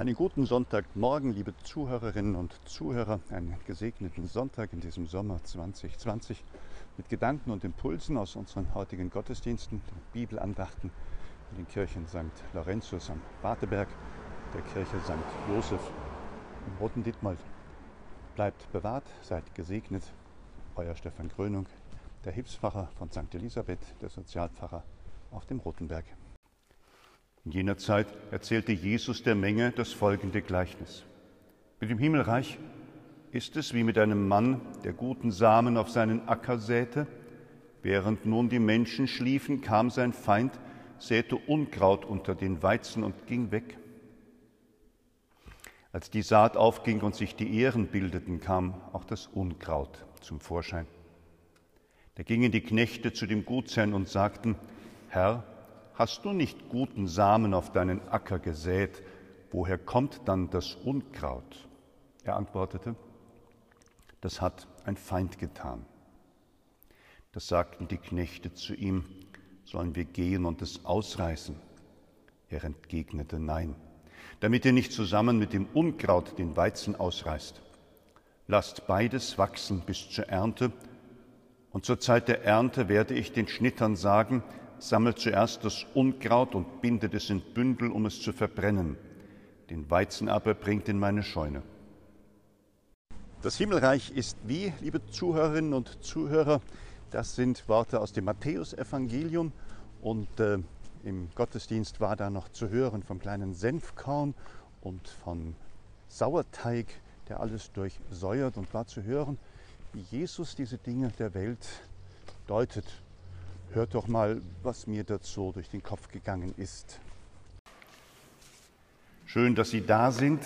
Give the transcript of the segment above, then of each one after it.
Einen guten Sonntagmorgen, liebe Zuhörerinnen und Zuhörer. Einen gesegneten Sonntag in diesem Sommer 2020 mit Gedanken und Impulsen aus unseren heutigen Gottesdiensten, den Bibelandachten in den Kirchen St. Laurentius am Bateberg, der Kirche St. Josef im Roten Dietmold. Bleibt bewahrt, seid gesegnet. Euer Stefan Grönung, der Hilfspfarrer von St. Elisabeth, der Sozialpfarrer auf dem Rotenberg. In jener Zeit erzählte Jesus der Menge das folgende Gleichnis. Mit dem Himmelreich ist es wie mit einem Mann, der guten Samen auf seinen Acker säte. Während nun die Menschen schliefen, kam sein Feind, säte Unkraut unter den Weizen und ging weg. Als die Saat aufging und sich die Ähren bildeten, kam auch das Unkraut zum Vorschein. Da gingen die Knechte zu dem Gutsherrn und sagten, Herr, Hast du nicht guten Samen auf deinen Acker gesät? Woher kommt dann das Unkraut? Er antwortete, das hat ein Feind getan. Das sagten die Knechte zu ihm, sollen wir gehen und es ausreißen? Er entgegnete, nein, damit ihr nicht zusammen mit dem Unkraut den Weizen ausreißt. Lasst beides wachsen bis zur Ernte, und zur Zeit der Ernte werde ich den Schnittern sagen, sammelt zuerst das Unkraut und bindet es in Bündel, um es zu verbrennen. Den Weizen aber bringt in meine Scheune. Das Himmelreich ist wie, liebe Zuhörerinnen und Zuhörer, das sind Worte aus dem Matthäusevangelium und äh, im Gottesdienst war da noch zu hören vom kleinen Senfkorn und von Sauerteig, der alles durchsäuert und war zu hören, wie Jesus diese Dinge der Welt deutet Hört doch mal, was mir dazu durch den Kopf gegangen ist. Schön, dass Sie da sind.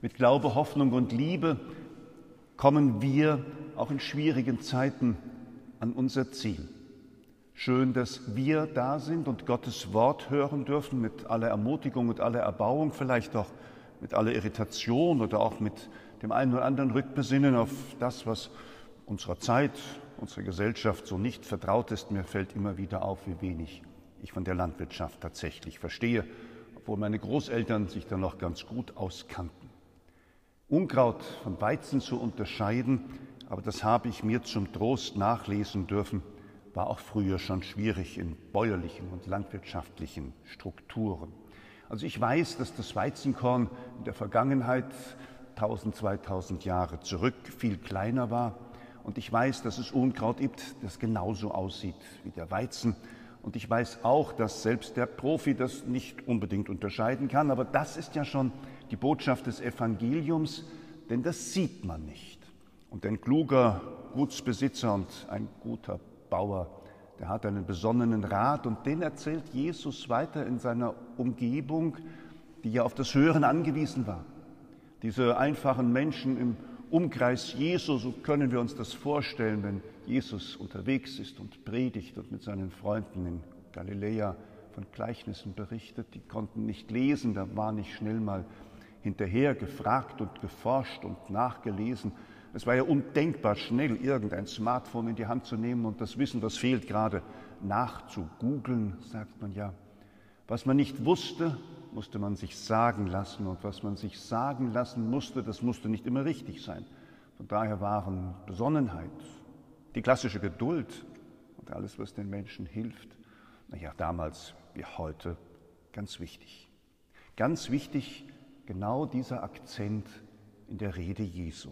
Mit Glaube, Hoffnung und Liebe kommen wir auch in schwierigen Zeiten an unser Ziel. Schön, dass wir da sind und Gottes Wort hören dürfen mit aller Ermutigung und aller Erbauung, vielleicht auch mit aller Irritation oder auch mit dem einen oder anderen Rückbesinnen auf das, was unserer Zeit, unserer Gesellschaft so nicht vertraut ist. Mir fällt immer wieder auf, wie wenig ich von der Landwirtschaft tatsächlich verstehe, obwohl meine Großeltern sich da noch ganz gut auskannten. Unkraut von Weizen zu unterscheiden, aber das habe ich mir zum Trost nachlesen dürfen, war auch früher schon schwierig in bäuerlichen und landwirtschaftlichen Strukturen. Also ich weiß, dass das Weizenkorn in der Vergangenheit 1000, 2000 Jahre zurück viel kleiner war und ich weiß, dass es Unkraut gibt, das genauso aussieht wie der Weizen. Und ich weiß auch, dass selbst der Profi das nicht unbedingt unterscheiden kann. Aber das ist ja schon die Botschaft des Evangeliums, denn das sieht man nicht. Und ein kluger Gutsbesitzer und ein guter Bauer, der hat einen besonnenen Rat und den erzählt Jesus weiter in seiner Umgebung, die ja auf das Hören angewiesen war. Diese einfachen Menschen im Umkreis Jesu, so können wir uns das vorstellen, wenn Jesus unterwegs ist und predigt und mit seinen Freunden in Galiläa von Gleichnissen berichtet. Die konnten nicht lesen, da war nicht schnell mal hinterher gefragt und geforscht und nachgelesen. Es war ja undenkbar, schnell irgendein Smartphone in die Hand zu nehmen und das Wissen, was fehlt, gerade nachzugoogeln, sagt man ja. Was man nicht wusste, musste man sich sagen lassen und was man sich sagen lassen musste, das musste nicht immer richtig sein. Von daher waren Besonnenheit, die klassische Geduld und alles, was den Menschen hilft, naja, damals wie heute ganz wichtig. Ganz wichtig genau dieser Akzent in der Rede Jesu.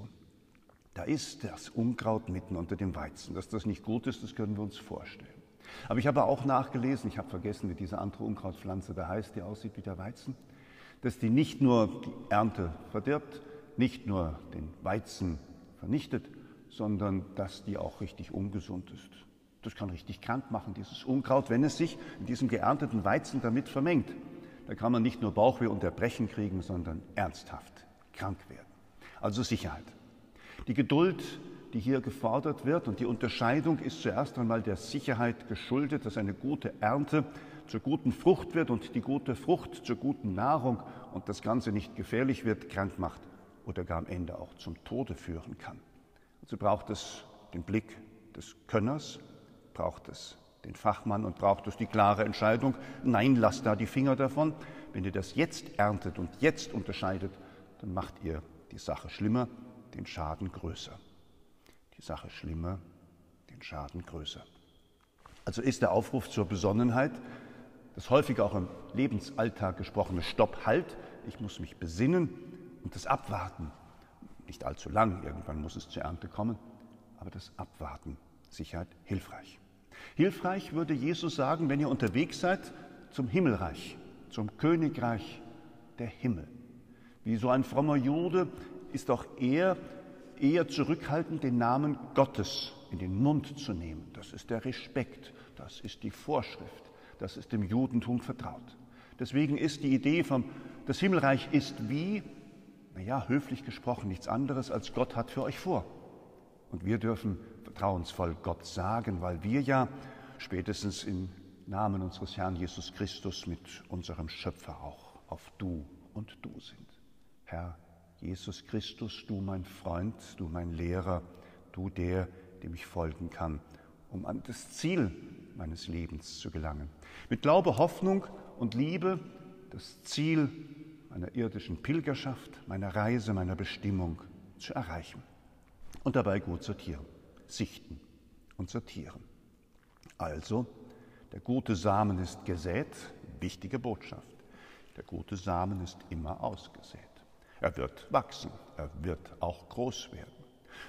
Da ist das Unkraut mitten unter dem Weizen. Dass das nicht gut ist, das können wir uns vorstellen. Aber ich habe auch nachgelesen, ich habe vergessen, wie diese andere Unkrautpflanze da heißt, die aussieht wie der Weizen, dass die nicht nur die Ernte verdirbt, nicht nur den Weizen vernichtet, sondern dass die auch richtig ungesund ist. Das kann richtig krank machen, dieses Unkraut, wenn es sich in diesem geernteten Weizen damit vermengt. Da kann man nicht nur Bauchweh und Erbrechen kriegen, sondern ernsthaft krank werden. Also Sicherheit. Die Geduld die hier gefordert wird. Und die Unterscheidung ist zuerst einmal der Sicherheit geschuldet, dass eine gute Ernte zur guten Frucht wird und die gute Frucht zur guten Nahrung und das Ganze nicht gefährlich wird, krank macht oder gar am Ende auch zum Tode führen kann. Also braucht es den Blick des Könners, braucht es den Fachmann und braucht es die klare Entscheidung, nein, lasst da die Finger davon. Wenn ihr das jetzt erntet und jetzt unterscheidet, dann macht ihr die Sache schlimmer, den Schaden größer. Die Sache schlimmer, den Schaden größer. Also ist der Aufruf zur Besonnenheit, das häufig auch im Lebensalltag gesprochene Stopp, Halt, ich muss mich besinnen und das Abwarten, nicht allzu lang, irgendwann muss es zur Ernte kommen, aber das Abwarten, Sicherheit hilfreich. Hilfreich würde Jesus sagen, wenn ihr unterwegs seid zum Himmelreich, zum Königreich der Himmel. Wie so ein frommer Jude ist auch er eher zurückhaltend, den Namen Gottes in den Mund zu nehmen. Das ist der Respekt, das ist die Vorschrift, das ist dem Judentum vertraut. Deswegen ist die Idee vom, das Himmelreich ist wie, naja, höflich gesprochen, nichts anderes als Gott hat für euch vor. Und wir dürfen vertrauensvoll Gott sagen, weil wir ja spätestens im Namen unseres Herrn Jesus Christus mit unserem Schöpfer auch auf Du und Du sind. Herr Jesus Christus, du mein Freund, du mein Lehrer, du der, dem ich folgen kann, um an das Ziel meines Lebens zu gelangen. Mit Glaube, Hoffnung und Liebe das Ziel meiner irdischen Pilgerschaft, meiner Reise, meiner Bestimmung zu erreichen. Und dabei gut sortieren, sichten und sortieren. Also, der gute Samen ist gesät, wichtige Botschaft. Der gute Samen ist immer ausgesät. Er wird wachsen, er wird auch groß werden.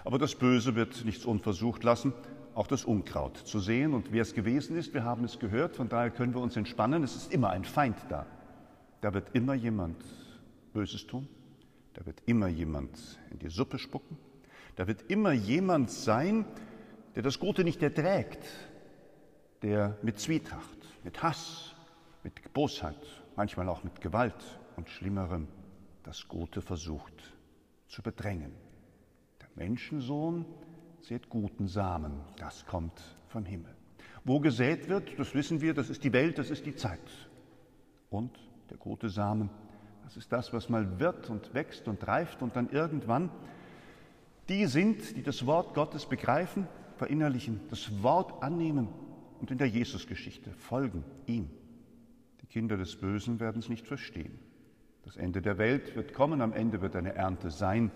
Aber das Böse wird nichts unversucht lassen, auch das Unkraut zu sehen. Und wer es gewesen ist, wir haben es gehört, von daher können wir uns entspannen. Es ist immer ein Feind da. Da wird immer jemand Böses tun. Da wird immer jemand in die Suppe spucken. Da wird immer jemand sein, der das Gute nicht erträgt, der mit Zwietracht, mit Hass, mit Bosheit, manchmal auch mit Gewalt und Schlimmerem das Gute versucht zu bedrängen. Der Menschensohn sät guten Samen, das kommt vom Himmel. Wo gesät wird, das wissen wir, das ist die Welt, das ist die Zeit. Und der gute Samen, das ist das, was mal wird und wächst und reift und dann irgendwann die sind, die das Wort Gottes begreifen, verinnerlichen, das Wort annehmen und in der Jesusgeschichte folgen ihm. Die Kinder des Bösen werden es nicht verstehen. Das Ende der Welt wird kommen, am Ende wird eine Ernte sein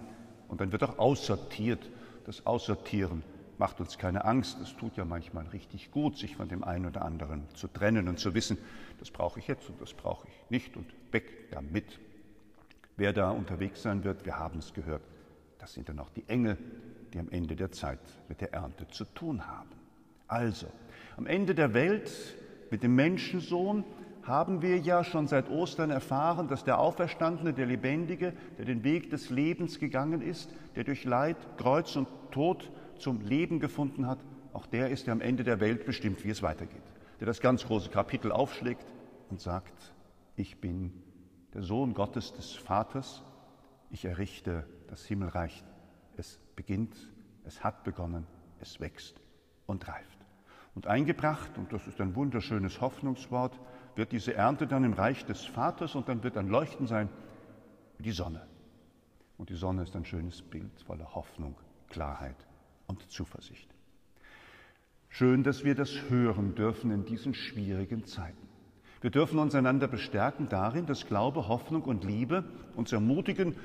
und dann wird auch aussortiert. Das Aussortieren macht uns keine Angst. Es tut ja manchmal richtig gut, sich von dem einen oder anderen zu trennen und zu wissen, das brauche ich jetzt und das brauche ich nicht und weg damit. Wer da unterwegs sein wird, wir haben es gehört, das sind dann auch die Engel, die am Ende der Zeit mit der Ernte zu tun haben. Also, am Ende der Welt mit dem Menschensohn haben wir ja schon seit Ostern erfahren, dass der Auferstandene, der Lebendige, der den Weg des Lebens gegangen ist, der durch Leid, Kreuz und Tod zum Leben gefunden hat, auch der ist, der am Ende der Welt bestimmt, wie es weitergeht. Der das ganz große Kapitel aufschlägt und sagt, ich bin der Sohn Gottes des Vaters, ich errichte das Himmelreich. Es beginnt, es hat begonnen, es wächst und reift. Und eingebracht, und das ist ein wunderschönes Hoffnungswort, wird diese Ernte dann im Reich des Vaters und dann wird ein Leuchten sein wie die Sonne. Und die Sonne ist ein schönes Bild voller Hoffnung, Klarheit und Zuversicht. Schön, dass wir das hören dürfen in diesen schwierigen Zeiten. Wir dürfen uns einander bestärken darin, dass Glaube, Hoffnung und Liebe uns ermutigen,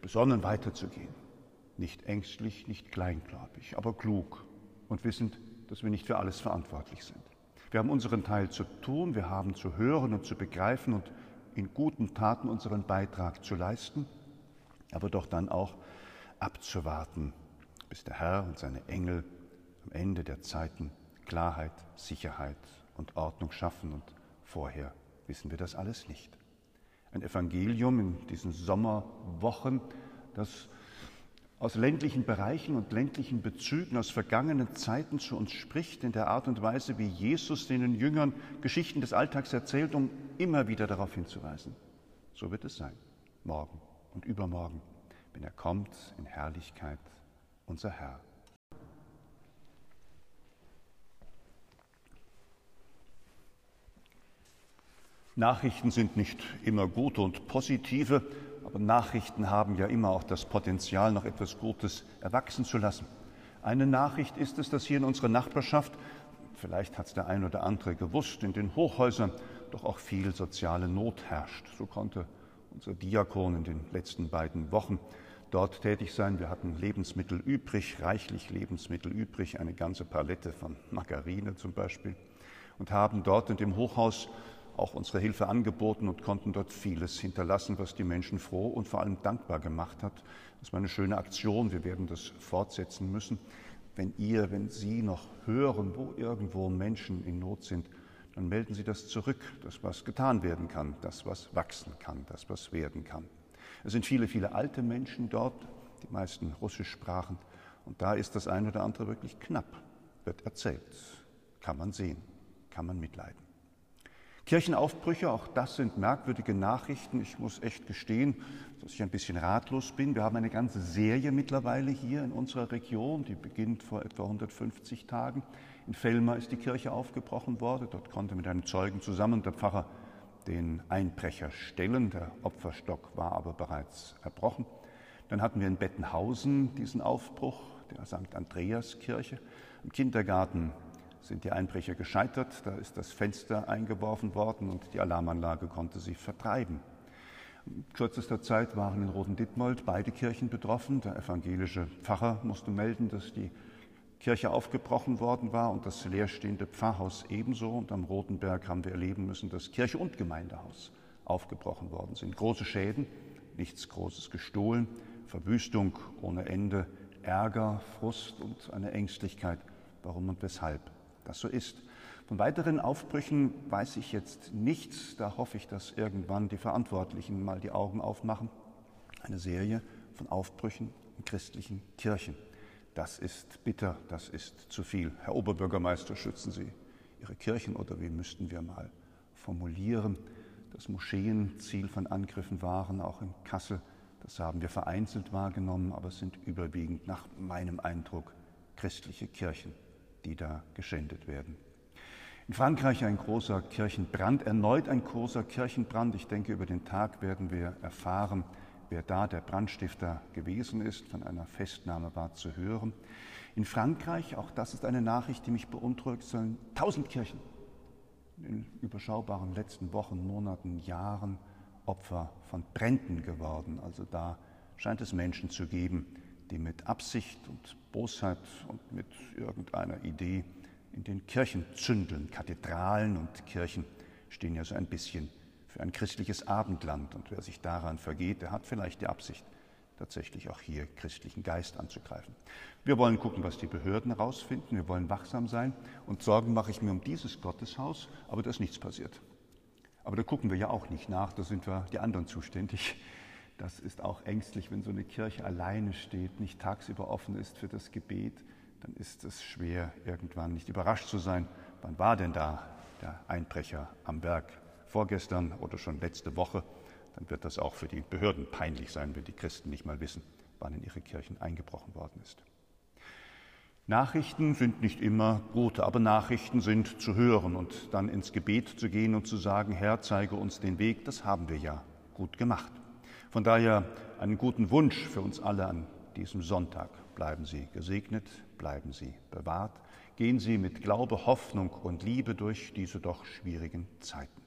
besonnen weiterzugehen. Nicht ängstlich, nicht kleingläubig, aber klug und wissend, dass wir nicht für alles verantwortlich sind. Wir haben unseren Teil zu tun, wir haben zu hören und zu begreifen und in guten Taten unseren Beitrag zu leisten, aber doch dann auch abzuwarten, bis der Herr und seine Engel am Ende der Zeiten Klarheit, Sicherheit und Ordnung schaffen und vorher wissen wir das alles nicht. Ein Evangelium in diesen Sommerwochen, das aus ländlichen Bereichen und ländlichen Bezügen aus vergangenen Zeiten zu uns spricht, in der Art und Weise, wie Jesus den Jüngern Geschichten des Alltags erzählt, um immer wieder darauf hinzuweisen. So wird es sein, morgen und übermorgen, wenn er kommt in Herrlichkeit, unser Herr. Nachrichten sind nicht immer gute und positive, aber Nachrichten haben ja immer auch das Potenzial, noch etwas Gutes erwachsen zu lassen. Eine Nachricht ist es, dass hier in unserer Nachbarschaft vielleicht hat es der ein oder andere gewusst, in den Hochhäusern doch auch viel soziale Not herrscht. So konnte unser Diakon in den letzten beiden Wochen dort tätig sein. Wir hatten Lebensmittel übrig, reichlich Lebensmittel übrig, eine ganze Palette von Margarine zum Beispiel, und haben dort in dem Hochhaus auch unsere Hilfe angeboten und konnten dort vieles hinterlassen, was die Menschen froh und vor allem dankbar gemacht hat. Das war eine schöne Aktion. Wir werden das fortsetzen müssen. Wenn ihr, wenn Sie noch hören, wo irgendwo Menschen in Not sind, dann melden Sie das zurück, das, was getan werden kann, das, was wachsen kann, das, was werden kann. Es sind viele, viele alte Menschen dort, die meisten russisch sprachen, und da ist das eine oder andere wirklich knapp, wird erzählt, kann man sehen, kann man mitleiden. Kirchenaufbrüche, auch das sind merkwürdige Nachrichten. Ich muss echt gestehen, dass ich ein bisschen ratlos bin. Wir haben eine ganze Serie mittlerweile hier in unserer Region, die beginnt vor etwa 150 Tagen. In Fellmar ist die Kirche aufgebrochen worden. Dort konnte mit einem Zeugen zusammen der Pfarrer den Einbrecher stellen. Der Opferstock war aber bereits erbrochen. Dann hatten wir in Bettenhausen diesen Aufbruch der St. Andreas Kirche. Im Kindergarten sind die Einbrecher gescheitert. Da ist das Fenster eingeworfen worden und die Alarmanlage konnte sie vertreiben. In kürzester Zeit waren in Roten Dittmold beide Kirchen betroffen. Der evangelische Pfarrer musste melden, dass die Kirche aufgebrochen worden war und das leerstehende Pfarrhaus ebenso. Und am Rotenberg haben wir erleben müssen, dass Kirche und Gemeindehaus aufgebrochen worden sind. Große Schäden, nichts Großes gestohlen, Verwüstung ohne Ende, Ärger, Frust und eine Ängstlichkeit, warum und weshalb das so ist. Von weiteren Aufbrüchen weiß ich jetzt nichts. Da hoffe ich, dass irgendwann die Verantwortlichen mal die Augen aufmachen. Eine Serie von Aufbrüchen in christlichen Kirchen. Das ist bitter, das ist zu viel. Herr Oberbürgermeister, schützen Sie Ihre Kirchen oder wie müssten wir mal formulieren, dass Moscheen Ziel von Angriffen waren, auch in Kassel. Das haben wir vereinzelt wahrgenommen, aber es sind überwiegend nach meinem Eindruck christliche Kirchen die da geschändet werden. In Frankreich ein großer Kirchenbrand, erneut ein großer Kirchenbrand. Ich denke, über den Tag werden wir erfahren, wer da der Brandstifter gewesen ist. Von einer Festnahme war zu hören. In Frankreich, auch das ist eine Nachricht, die mich beunruhigt, sollen tausend Kirchen in überschaubaren letzten Wochen, Monaten, Jahren Opfer von Bränden geworden. Also da scheint es Menschen zu geben, die mit Absicht und Bosheit und mit irgendeiner Idee in den Kirchen zündeln. Kathedralen und Kirchen stehen ja so ein bisschen für ein christliches Abendland. Und wer sich daran vergeht, der hat vielleicht die Absicht, tatsächlich auch hier christlichen Geist anzugreifen. Wir wollen gucken, was die Behörden herausfinden. Wir wollen wachsam sein. Und Sorgen mache ich mir um dieses Gotteshaus, aber da ist nichts passiert. Aber da gucken wir ja auch nicht nach, da sind wir die anderen zuständig. Das ist auch ängstlich, wenn so eine Kirche alleine steht, nicht tagsüber offen ist für das Gebet, dann ist es schwer, irgendwann nicht überrascht zu sein. Wann war denn da der Einbrecher am Werk? Vorgestern oder schon letzte Woche? Dann wird das auch für die Behörden peinlich sein, wenn die Christen nicht mal wissen, wann in ihre Kirchen eingebrochen worden ist. Nachrichten sind nicht immer gute, aber Nachrichten sind zu hören und dann ins Gebet zu gehen und zu sagen, Herr, zeige uns den Weg, das haben wir ja gut gemacht. Von daher einen guten Wunsch für uns alle an diesem Sonntag. Bleiben Sie gesegnet, bleiben Sie bewahrt, gehen Sie mit Glaube, Hoffnung und Liebe durch diese doch schwierigen Zeiten.